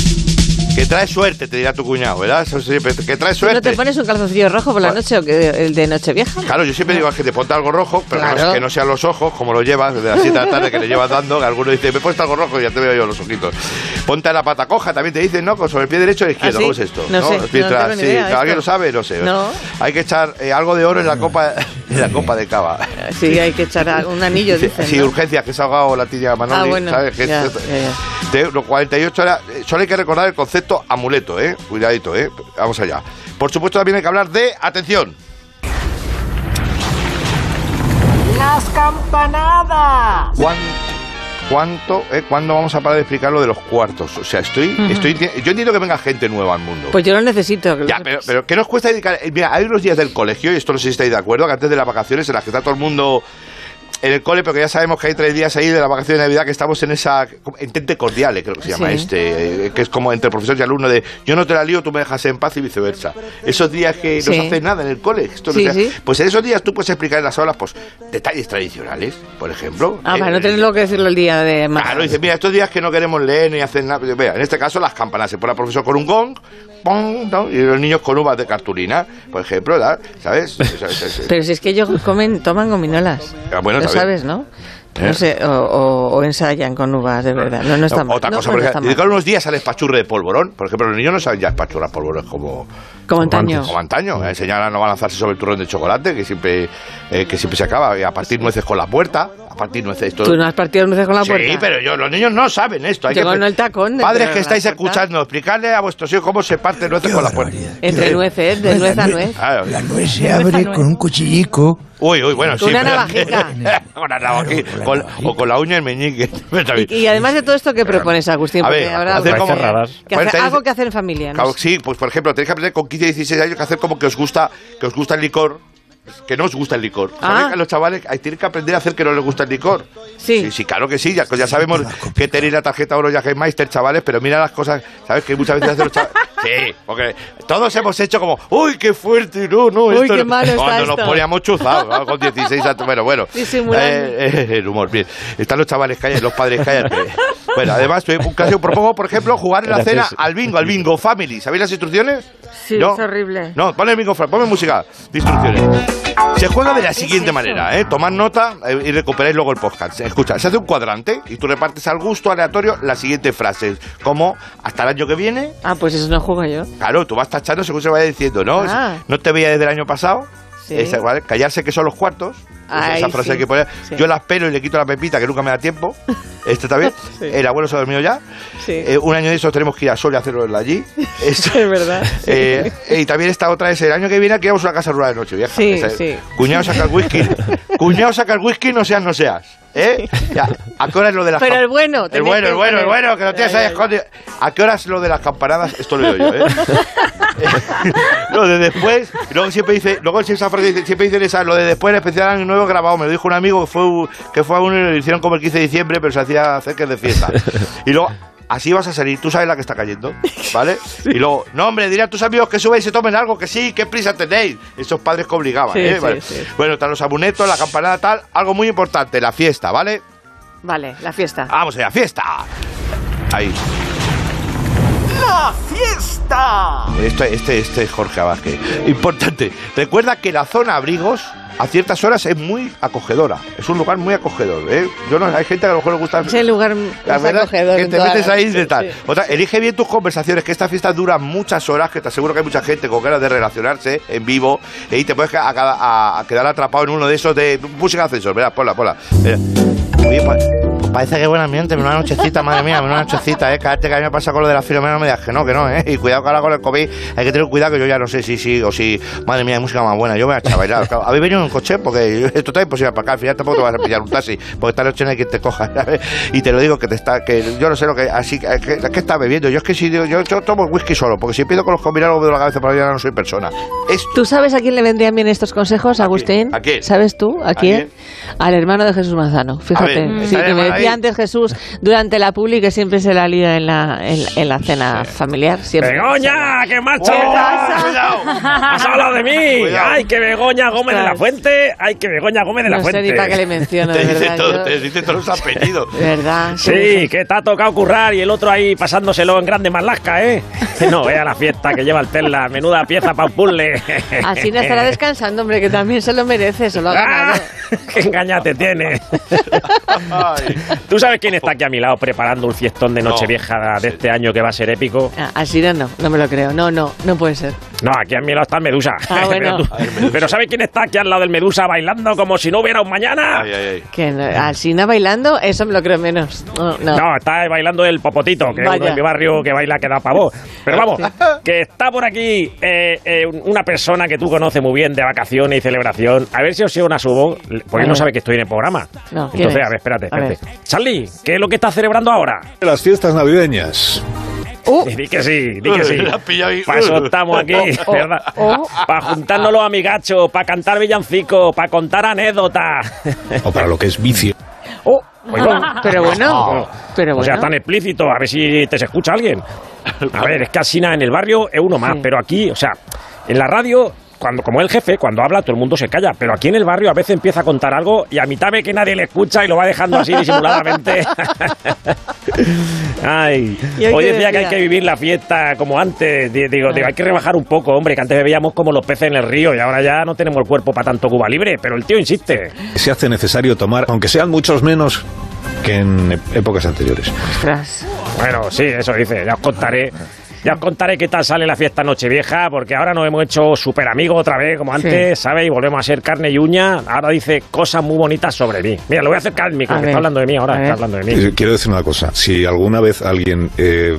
Que trae suerte, te dirá tu cuñado, ¿verdad? Eso siempre, que trae ¿No suerte. te pones un calzoncillo rojo por la noche o que el de Nochevieja? Claro, yo siempre digo que te ponte algo rojo, pero que no- que no sean los ojos, como lo llevas desde las 7 de la tarde que le llevas dando, que alguno dice, me he puesto algo rojo y ya te veo yo los ojitos. Ponte la pata coja, también te dicen, ¿no? Con sobre el pie derecho o izquierdo, ¿Ah, sí? ¿cómo es esto? No sé, Los pies no tras- tengo ni sí, idea, ¿Alguien lo sabe? No sé. No. Hay que echar eh, algo de oro en la copa, en la copa de cava. Sí, hay que echar a- un anillo, Sí, dicen. Sí, ¿no? urgencia, que se ha ahogado la tía Manoli, Ah, bueno, ¿sabes? Que ya, esto- ya, ya. de los 48 horas, eh, solo hay que recordar el concepto amuleto, ¿eh? Cuidadito, ¿eh? Vamos allá. Por supuesto, también hay que hablar de, atención, Las campanadas. ¿cuán- ¿cuánto, eh, cuándo vamos a parar de explicar lo de los cuartos? O sea, estoy, estoy, yo entiendo que venga gente nueva al mundo. Pues yo lo necesito. que Ya, pero, pero ¿qué nos cuesta dedicar? Mira, hay unos días del colegio, y esto no sé si estáis de acuerdo, que antes de las vacaciones, en las que está todo el mundo en el cole, porque ya sabemos que hay tres días ahí de la vacación de Navidad que estamos en esa entente cordiale, creo que se llama Sí. este, eh, que es como entre profesor y alumno de yo no te la lío, tú me dejas en paz y viceversa. Esos días que no se hace nada en el cole, esto no se- pues en esos días tú puedes explicar en las aulas pues detalles tradicionales, por ejemplo. Ah, Eh, para no tenerlo que decirlo el día de más. Claro, dice, mira, estos días que no queremos leer ni hacer nada. Mira, en este caso las campanas. Se pone al profesor con un gong, pong, ¿no? y los niños con uvas de cartulina, por ejemplo. ¿sabes? O sea, es- es- Pero si es que ellos comen, toman gominolas. Ah, bueno, lo sabes, ¿no? ¿Eh? No sé, o, o- o ensayan con uvas, de verdad. No, no está mal. Otra No, cosa, no por está ejemplo, dedicar unos días al espachurre de polvorón. Por ejemplo, los niños no saben ya espachurrar polvorón como, Como antaño. Como antaño. A enseñar a no balanzarse sobre el turrón de chocolate, que siempre, eh, que siempre se acaba. Y a partir nueces con la puerta. A partir nueces. Todo. ¿Tú no has partido nueces con la Sí, puerta? pero yo, los niños no saben esto. Hay Yo que, con el tacón. Padres que la estáis escuchando, explicarle a vuestros hijos cómo se parte nueces con la puerta. Entre nueces, de nuez a nuez. Claro. La nuez se abre con un cuchillico. Uy, uy, bueno, Con sí. una navajica. con una navajica. Con- o con la uña del meñique. Y, y además de todo esto, ¿qué propones, Agustín? A Porque ver, habrá hacer algo, como- que Bueno, hacer, algo que hacer en familia. ¿no? Claro, sí, pues por ejemplo, tenéis que aprender con 15 y 16 años que hacer como que os gusta, que os gusta el licor que no os gusta el licor. Ah. ¿Sabes que a los chavales hay- tienen que aprender a hacer que no les gusta el licor? Sí. Sí, claro que sí. Ya, ya sabemos que tenéis la tarjeta Oro Meister, chavales, pero mira las cosas, ¿sabes? Que muchas veces hacen los chavales... Sí, porque todos hemos hecho como, uy, qué fuerte, no, no, Uy, esto qué no". malo está Cuando nos esto. poníamos chuzados, ¿no? con 16 años, bueno, bueno. Eh, eh, el humor, bien. Están los chavales callados, los padres callados. Bueno, además, caso, propongo, por ejemplo, jugar en la cena al bingo, al bingo family. ¿Sabéis las instrucciones? Sí, ¿No? es horrible. No, ponle el bingo family, ponme música de instrucciones. Se juega de la siguiente manera, ¿eh? Tomad nota eh, y recuperáis luego el podcast. Escucha, se hace un cuadrante y tú repartes al gusto aleatorio las siguientes frases, como hasta el año que viene. Ah, pues eso no juego yo. Claro, tú vas tachando según se vaya diciendo, ¿no? Ah. No te veía desde el año pasado. Sí. Callarse que son los cuartos. Ay, esa frase sí. que poner. Sí. Yo las pelo y le quito la pepita, que nunca me da tiempo. Este está bien. Sí. El abuelo se ha dormido ya. Eh, un año de esos tenemos que ir a Sol y hacerlo allí. Esto- Es verdad. eh, y también esta otra es el año que viene aquí vamos a una casa rural de noche vieja. Esa-. Cuñado saca el whisky. Cuñado saca el whisky, no seas, no seas. ¿Eh? Ya, ¿A qué hora es lo de las Pero cam- el bueno, El bueno, el bueno, el bueno, que lo tienes ahí escondido. ¿A qué hora es lo de las campanadas? Esto lo digo yo, ¿eh? lo de después, y luego siempre dice, luego esa frase siempre dicen esa, lo de después, el especial año nuevo grabado. Me lo dijo un amigo que fue, que fue a uno y lo hicieron como el 15 de diciembre, pero se hacía es de fiesta. Y luego, así vas a salir, tú sabes la que está cayendo, ¿vale? Y luego, no, hombre, diré a tus amigos que suben y se tomen algo, que sí, qué prisa tenéis. Esos padres que obligaban, Sí, ¿eh? sí, Vale. sí. Bueno, están los amunetos, la campanada, tal, algo muy importante, la fiesta, ¿vale? Vale, la fiesta. Vamos allá, fiesta. Ahí. ¡La fiesta! Este, este, este es Jorge Vázquez. Importante. Recuerda que la zona abrigos a ciertas horas es muy acogedora. Es un lugar muy acogedor. ¿eh? Yo no, hay gente que a lo mejor le gusta. Es el lugar La más verdad acogedor que te metes ahí de tal. sí. Otra, elige bien tus conversaciones, que esta fiesta dura muchas horas, que te aseguro que hay mucha gente con ganas de relacionarse en vivo y te puedes a- a- a quedar atrapado en uno de esos de música de ascensor. Verás, ponla, ponla. Mira. Oye, pa- parece que buen ambiente, una nochecita, madre mía, una nochecita, eh. Cállate que a mí me pasa con lo de la filomena, no me digas que no, que no, eh. Y cuidado que ahora con el COVID hay que tener cuidado que yo ya no sé si sí o si, madre mía, hay música más buena. Yo me voy a echar a bailar. Claro, ¿Habéis venido en coche? Porque esto está imposible para acá. Al final tampoco te vas a pillar un taxi, porque esta noche no hay quien te coja, ¿sabes? Y te lo digo que te está, que yo no sé lo que, así que, es que, es que está bebiendo. Yo es que si yo, yo tomo whisky solo, porque si empiezo con los combinados me doy la cabeza para allá no soy persona. Es ¿Tú sabes a quién le vendrían bien estos consejos, Agustín? ¿A quién? ¿Sabes tú? ¿A quién? quién? Al hermano de Jesús Manzano. Fíjate. Ver, sí, que me decía antes Jesús durante la publi que siempre se la lía en la, en, en la cena familiar. Siempre. ¡Begoña! ¡Que marcha! ¡Oh, ¿Qué pasa? ¡Has hablado de mí! Cuidado. ¡Ay, que Begoña Gómez de la. Fuente! ¡Ay, que Begoña Gómez de la No sé Fuente! ni para qué le menciono, te de dice verdad. todo, te dice todos los apellidos. verdad. Sí, que te ha tocado currar y el otro ahí pasándoselo en grande Marlasca, ¿eh? No, vea la fiesta que lleva el Tesla, menuda pieza para un puzzle. Así no estará descansando, hombre, que también se lo merece, se lo ha ganado. ¡Ah! ¡Qué engaña te tiene! ¿Tú sabes quién está aquí a mi lado preparando un fiestón de Nochevieja de este año que va a ser épico? Ah, Así no, no, no me lo creo. No, no, no puede ser. No, aquí a mi lado está el Medusa. Ah, bueno. pero, tú- pero ¿sabes quién está aquí al lado del Medusa bailando como si no hubiera un mañana? Ay, ay, ay. Que no- bailando, eso me lo creo menos. No, no. No, está bailando el popotito, que es Vaya. uno de mi barrio que baila que da pavor. Pero vamos, que está por aquí eh, eh, una persona que tú conoces muy bien de vacaciones y celebración. A ver si os una subo, porque él no sabe que estoy en el programa. No, ¿quién Entonces, es? A ver, espérate, A ver. espérate. Charlie, ¿qué es lo que estás celebrando ahora? Las fiestas navideñas. Di que sí, di que sí. Para eso estamos aquí, Oh, ¿verdad? oh. Para juntarnos los amigachos, para cantar villancicos, para contar anécdotas. O para lo que es vicio. Oh, Oiga. pero bueno, pero O sea, bueno. tan explícito, a ver si te se escucha alguien. A ver, es que Alsina en el barrio es uno más, Sí. pero aquí, o sea, en la radio, cuando, como el jefe, cuando habla todo el mundo se calla, pero aquí en el barrio a veces empieza a contar algo y a mitad ve que nadie le escucha y lo va dejando así disimuladamente. Ay, ¿Y hoy hoy decía que hay que vivir la fiesta como antes. Di- Digo, digo, hay que rebajar un poco, hombre, que antes bebíamos como los peces en el río y ahora ya no tenemos el cuerpo para tanto Cuba libre, pero el tío insiste. Se hace necesario tomar, aunque sean muchos menos que en épocas anteriores. Ostras. Bueno, sí, eso dice. Ya os contaré. Ya os contaré qué tal sale la fiesta Nochevieja, porque ahora nos hemos hecho súper amigos otra vez, como antes, ¿sabes? Y volvemos a ser carne y uña. Ahora dice cosas muy bonitas sobre mí. Mira, lo voy a acercar al micro, A que ver, está hablando de mí ahora, está hablando de mí. Eh, Quiero decir una cosa. Si alguna vez alguien eh,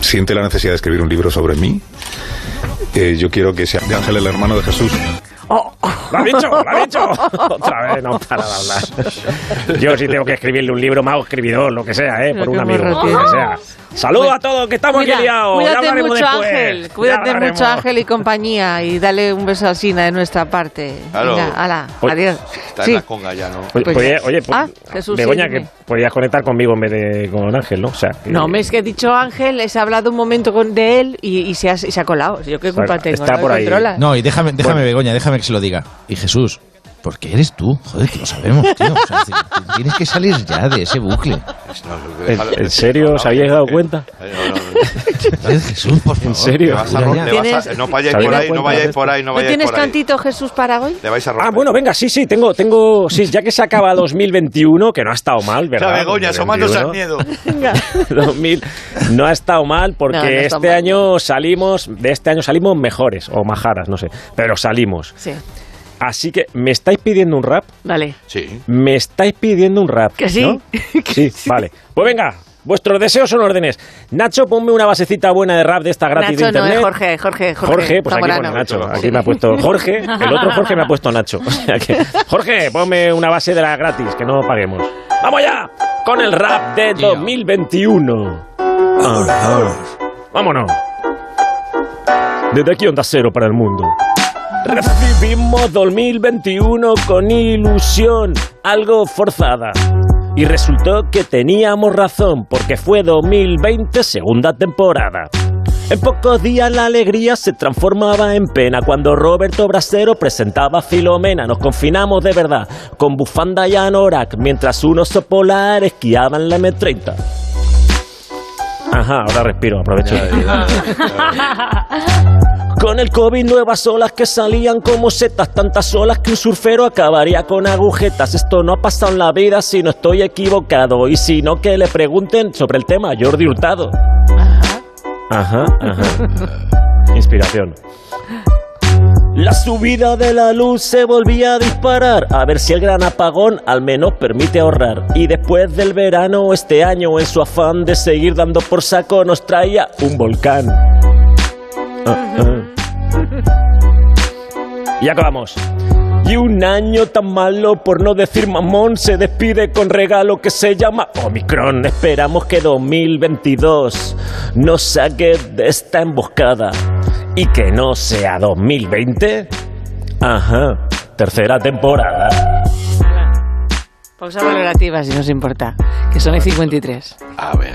siente la necesidad de escribir un libro sobre mí, eh, yo quiero que sea de Ángel, el hermano de Jesús. Oh, lo ha dicho, lo ha dicho. Otra vez no para de hablar. Yo sí tengo que escribirle un libro, más escribidor, lo que sea, ¿eh? Por un amigo, lo que sea. Saludos a todos, que estamos Cuida- aquí liados. Cuídate mucho, después. Ángel. Cuídate mucho, Ángel y compañía. Y dale un beso al Sina de nuestra parte. Claro. Venga, hala, Pues- adiós. Está Sí. en la conga ya, ¿no? Oye, Pues oye, oye, pues, Ah, Jesús, Begoña, sí, que podías conectar conmigo en vez de con Ángel, ¿no? O sea, que- No, me es que he dicho Ángel, se ha hablado un momento con, de él y, y se, ha, y se ha colado. Yo qué culpa Bueno, tengo. está ¿no? por ahí. No, y déjame, déjame Bueno. Begoña, déjame que se lo diga. Y Jesús, porque eres tú, joder, que lo sabemos, tío. O sea, t- tienes que salir ya de ese bucle. ¿En, en serio os habíais dado cuenta? Jesús, por favor. ¿En serio? Le vas a Ya, rom- ya. le vas a- ¿Tienes- no vayáis ¿Se habéis por ahí, no vayáis por ahí, no ¿No vayáis tienes por ahí. cantito, Jesús, para hoy? Le vais a Ah, romper. bueno, venga, sí, sí, tengo, tengo, sí, ya que se acaba 2021, que no ha estado mal, ¿verdad? La Begoña, asomándose al 2021. miedo. 2000 no ha estado mal porque No, no este mal. año salimos, de este año salimos mejores o majaras, no sé, pero salimos. Sí, Así que, ¿me estáis pidiendo un rap? vale. Sí. Me estáis pidiendo un rap. Que sí. ¿no? Sí, vale. Pues venga, vuestros deseos son órdenes. Nacho, ponme una basecita buena de rap de esta gratis Nacho de no, internet. es Jorge, Jorge, Jorge. Jorge, pues aquí Zamorano. pone Nacho. Aquí me ha puesto Jorge. El otro Jorge me ha puesto Nacho. O sea que, Jorge, ponme una base de la gratis, que no paguemos. ¡Vamos ya! Con el rap de 2021. Ajá. Vámonos. Desde aquí Onda Cero para el mundo. Revivimos 2021 con ilusión, algo forzada. Y resultó que teníamos razón, porque fue 2020 segunda temporada. En pocos días la alegría se transformaba en pena cuando Roberto Brasero presentaba a Filomena. Nos confinamos de verdad, con bufanda y anorak, mientras un oso polar esquiaba en la M30. Ajá, ahora respiro, aprovecho. Con el COVID nuevas olas que salían como setas, tantas olas que un surfero acabaría con agujetas. Esto no ha pasado en la vida si no estoy equivocado. Y si no, que le pregunten sobre el tema Jordi Hurtado. Ajá, ajá. Inspiración. La subida de la luz se volvía a disparar, a ver si el gran apagón al menos permite ahorrar. Y después del verano, este año, en su afán de seguir dando por saco, nos traía un volcán. Y acabamos. Y un año tan malo, por no decir mamón, se despide con regalo que se llama Omicron. Esperamos que 2022 nos saque de esta emboscada. Y que no sea 2020. Ajá, tercera temporada. Pausa valorativa, si nos importa. Que son y 53. A ver.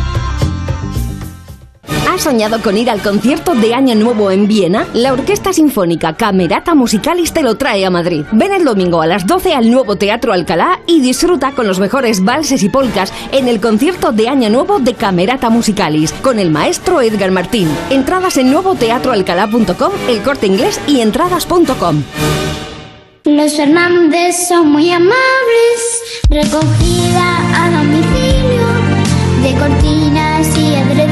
¿Has soñado con ir al concierto de Año Nuevo en Viena? La Orquesta Sinfónica Camerata Musicalis te lo trae a Madrid. Ven el domingo a las 12 al nuevo Teatro Alcalá y disfruta con los mejores valses y polcas en el concierto de Año Nuevo de Camerata Musicalis con el maestro Edgar Martín. Entradas en nuevoteatroalcalá.com, el corte inglés y entradas.com. Los Fernández son muy amables, recogida a domicilio de cortinas y edredones,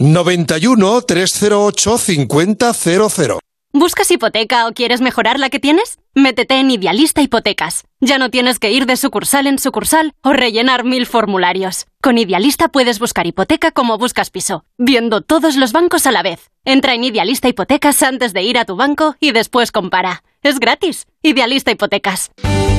91 308 5000. ¿Buscas hipoteca o quieres mejorar la que tienes? Métete en Idealista Hipotecas. Ya no tienes que ir de sucursal en sucursal o rellenar mil formularios. Con Idealista puedes buscar hipoteca como buscas piso, viendo todos los bancos a la vez. Entra en Idealista Hipotecas antes de ir a tu banco y después compara. Es gratis. Idealista Hipotecas.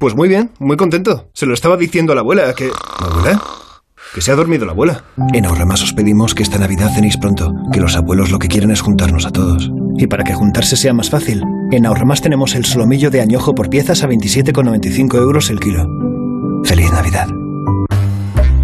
Pues muy bien, muy contento. Se lo estaba diciendo a la abuela que... ¿Abuela? Que se ha dormido la abuela. En Ahorramás os pedimos que esta Navidad cenéis pronto, que los abuelos lo que quieren es juntarnos a todos. Y para que juntarse sea más fácil, en Ahorramás tenemos el solomillo de añojo por piezas a 27,95 euros el kilo. ¡Feliz Navidad!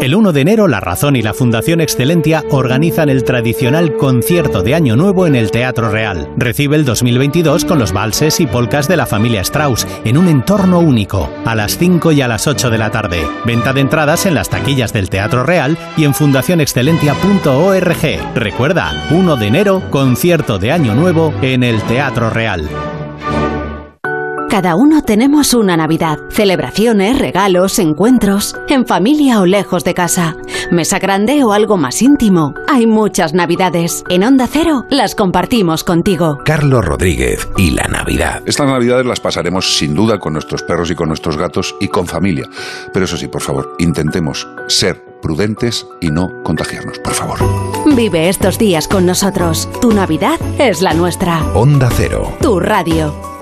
El 1 de enero, La Razón y la Fundación Excelentia organizan el tradicional concierto de Año Nuevo en el Teatro Real. Recibe el 2022 con los valses y polcas de la familia Strauss en un entorno único, a las 5 y a las 8 de la tarde. Venta de entradas en las taquillas del Teatro Real y en fundacionexcelentia.org. Recuerda, 1 de enero, concierto de Año Nuevo en el Teatro Real. Cada uno tenemos una Navidad. Celebraciones, regalos, encuentros, en familia o lejos de casa. Mesa grande o algo más íntimo. Hay muchas Navidades. En Onda Cero las compartimos contigo. Carlos Rodríguez y la Navidad. Estas navidades las pasaremos sin duda con nuestros perros y con nuestros gatos y con familia. Pero eso sí, por favor, intentemos ser prudentes y no contagiarnos, por favor. Vive estos días con nosotros. Tu Navidad es la nuestra. Onda Cero. Tu radio.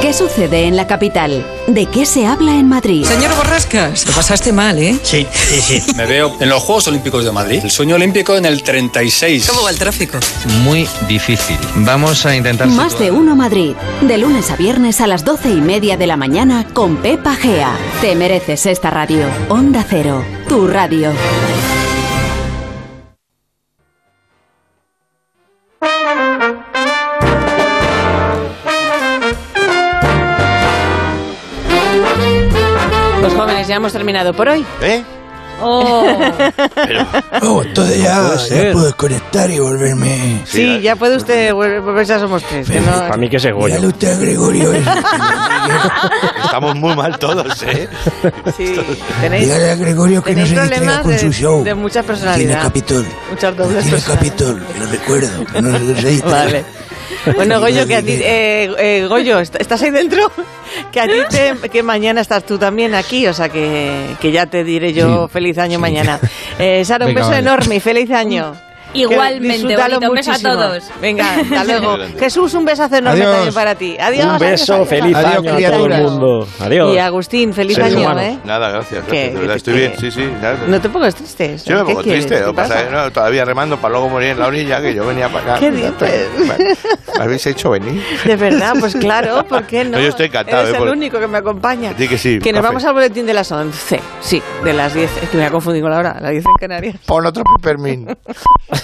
¿Qué sucede en la capital? ¿De qué se habla en Madrid? Señor Borrascas, lo pasaste mal, ¿eh? Sí, sí, sí. Me veo en los Juegos Olímpicos de Madrid. El sueño olímpico en el 36. ¿Cómo va el tráfico? Muy difícil. Vamos a intentar... Más de uno Madrid. De lunes a viernes a las doce y media de la mañana con Pepa Gea. Te mereces esta radio. Onda Cero. Tu radio. Ya hemos terminado por hoy. ¿Eh? Oh. Oh, entonces ya, puede ya ser. puedo desconectar y volverme. Sí, ya puede usted vol- volverse a Somos Tres. que no- Para mí que se Goyo. Dígale usted a Gregorio eso. Estamos muy mal todos, ¿eh? Sí, tenéis, Dígale a Gregorio que no se distraiga con de, su show. de mucha Tiene personalidad. Capitol. Muchas dobles Tiene personalidades. Capitol, lo recuerdo. No se distraiga. Vale. Bueno, Goyo, que a ti, eh, eh, Goyo, ¿est- ¿estás ahí dentro? Que a ti te- que mañana estás tú también aquí, o sea que, que ya te diré yo Sí, feliz año sí. mañana. Eh, Sara, un Venga, beso vale. enorme y feliz año. Igualmente, bonito, un beso a todos. Venga, hasta luego. Jesús, un besazo enorme Adiós. también para ti. Adiós. Un beso, adiós. feliz Adiós, año a todo el criaturas. mundo. Adiós. Y Agustín, feliz Seres año, humanos. ¿eh? Nada, gracias. Gracias, de verdad, estoy bien, sí, sí. nada. No te pongas triste. Yo me ¿Qué pongo quieres? triste, ¿Qué lo que pasa pasa? no, todavía remando para luego morir en la orilla, que yo venía para acá. ¿Qué dices? ¿Me habéis hecho venir? De verdad, pues claro, ¿por qué no? No, yo estoy encantado, Eres eh, el por- único que me acompaña. Di que sí, Que nos café. vamos al boletín de las 11. Sí, de las 10. Es que me voy a confundir con la hora. Las 10 en Canarias. Pon otro Peppermint.